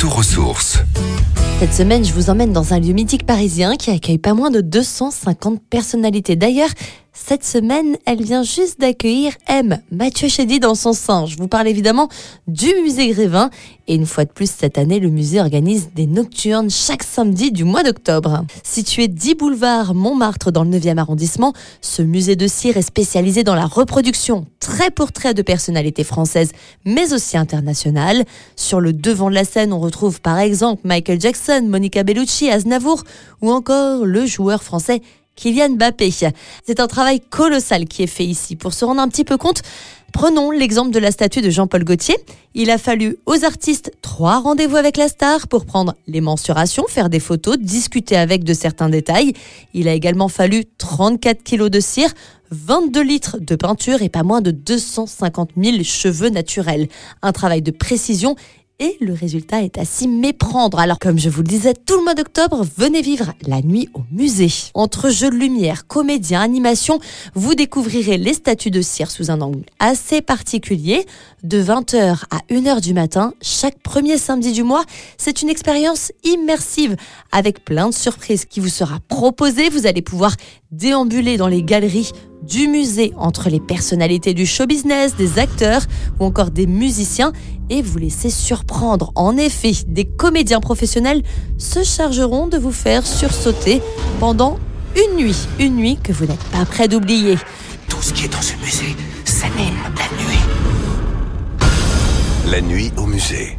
retour aux sources. Cette semaine, je vous emmène dans un lieu mythique parisien qui accueille pas moins de 250 personnalités. D'ailleurs, cette semaine, elle vient juste d'accueillir M. Mathieu Chédy dans son sein. Je vous parle évidemment du musée Grévin. Et une fois de plus, cette année, le musée organise des nocturnes chaque samedi du mois d'octobre. Situé 10 boulevard Montmartre dans le 9e arrondissement, ce musée de cire est spécialisé dans la reproduction très portrait de personnalités françaises, mais aussi internationales. Sur le devant de la scène, on retrouve par exemple Michael Jackson, Monica Bellucci, Aznavour ou encore le joueur français Kylian Mbappé. C'est un travail colossal qui est fait ici. Pour se rendre un petit peu compte, prenons l'exemple de la statue de Jean-Paul Gaultier. Il a fallu aux artistes trois rendez-vous avec la star pour prendre les mensurations, faire des photos, discuter avec de certains détails. Il a également fallu 34 kilos de cire, 22 litres de peinture et pas moins de 250 000 cheveux naturels. Un travail de précision et le résultat est à s'y méprendre. Alors comme je vous le disais, tout le mois d'octobre, venez vivre la nuit au musée. Entre jeux de lumière, comédiens, animation, vous découvrirez les statues de cire sous un angle assez particulier. De 20h à 1h du matin, chaque premier samedi du mois, c'est une expérience immersive avec plein de surprises qui vous sera proposée. Vous allez pouvoir déambuler dans les galeries du musée entre les personnalités du show business, des acteurs ou encore des musiciens et vous laisser surprendre. En effet, des comédiens professionnels se chargeront de vous faire sursauter pendant une nuit, une nuit que vous n'êtes pas prêt d'oublier. Tout ce qui est dans ce musée s'anime la nuit. La nuit au musée.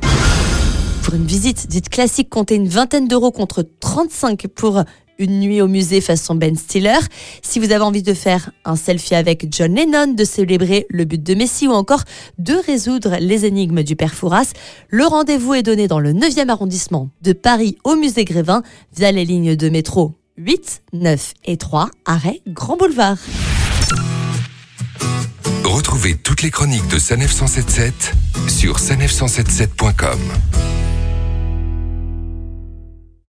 Pour une visite dite classique, comptez une vingtaine d'euros contre 35 pour une nuit au musée façon Ben Stiller. Si vous avez envie de faire un selfie avec John Lennon, de célébrer le but de Messi ou encore de résoudre les énigmes du père Fouras, le rendez-vous est donné dans le 9e arrondissement de Paris au musée Grévin via les lignes de métro 8, 9 et 3, arrêt Grand Boulevard. Retrouvez toutes les chroniques de Sanef 177 sur sanef177.com.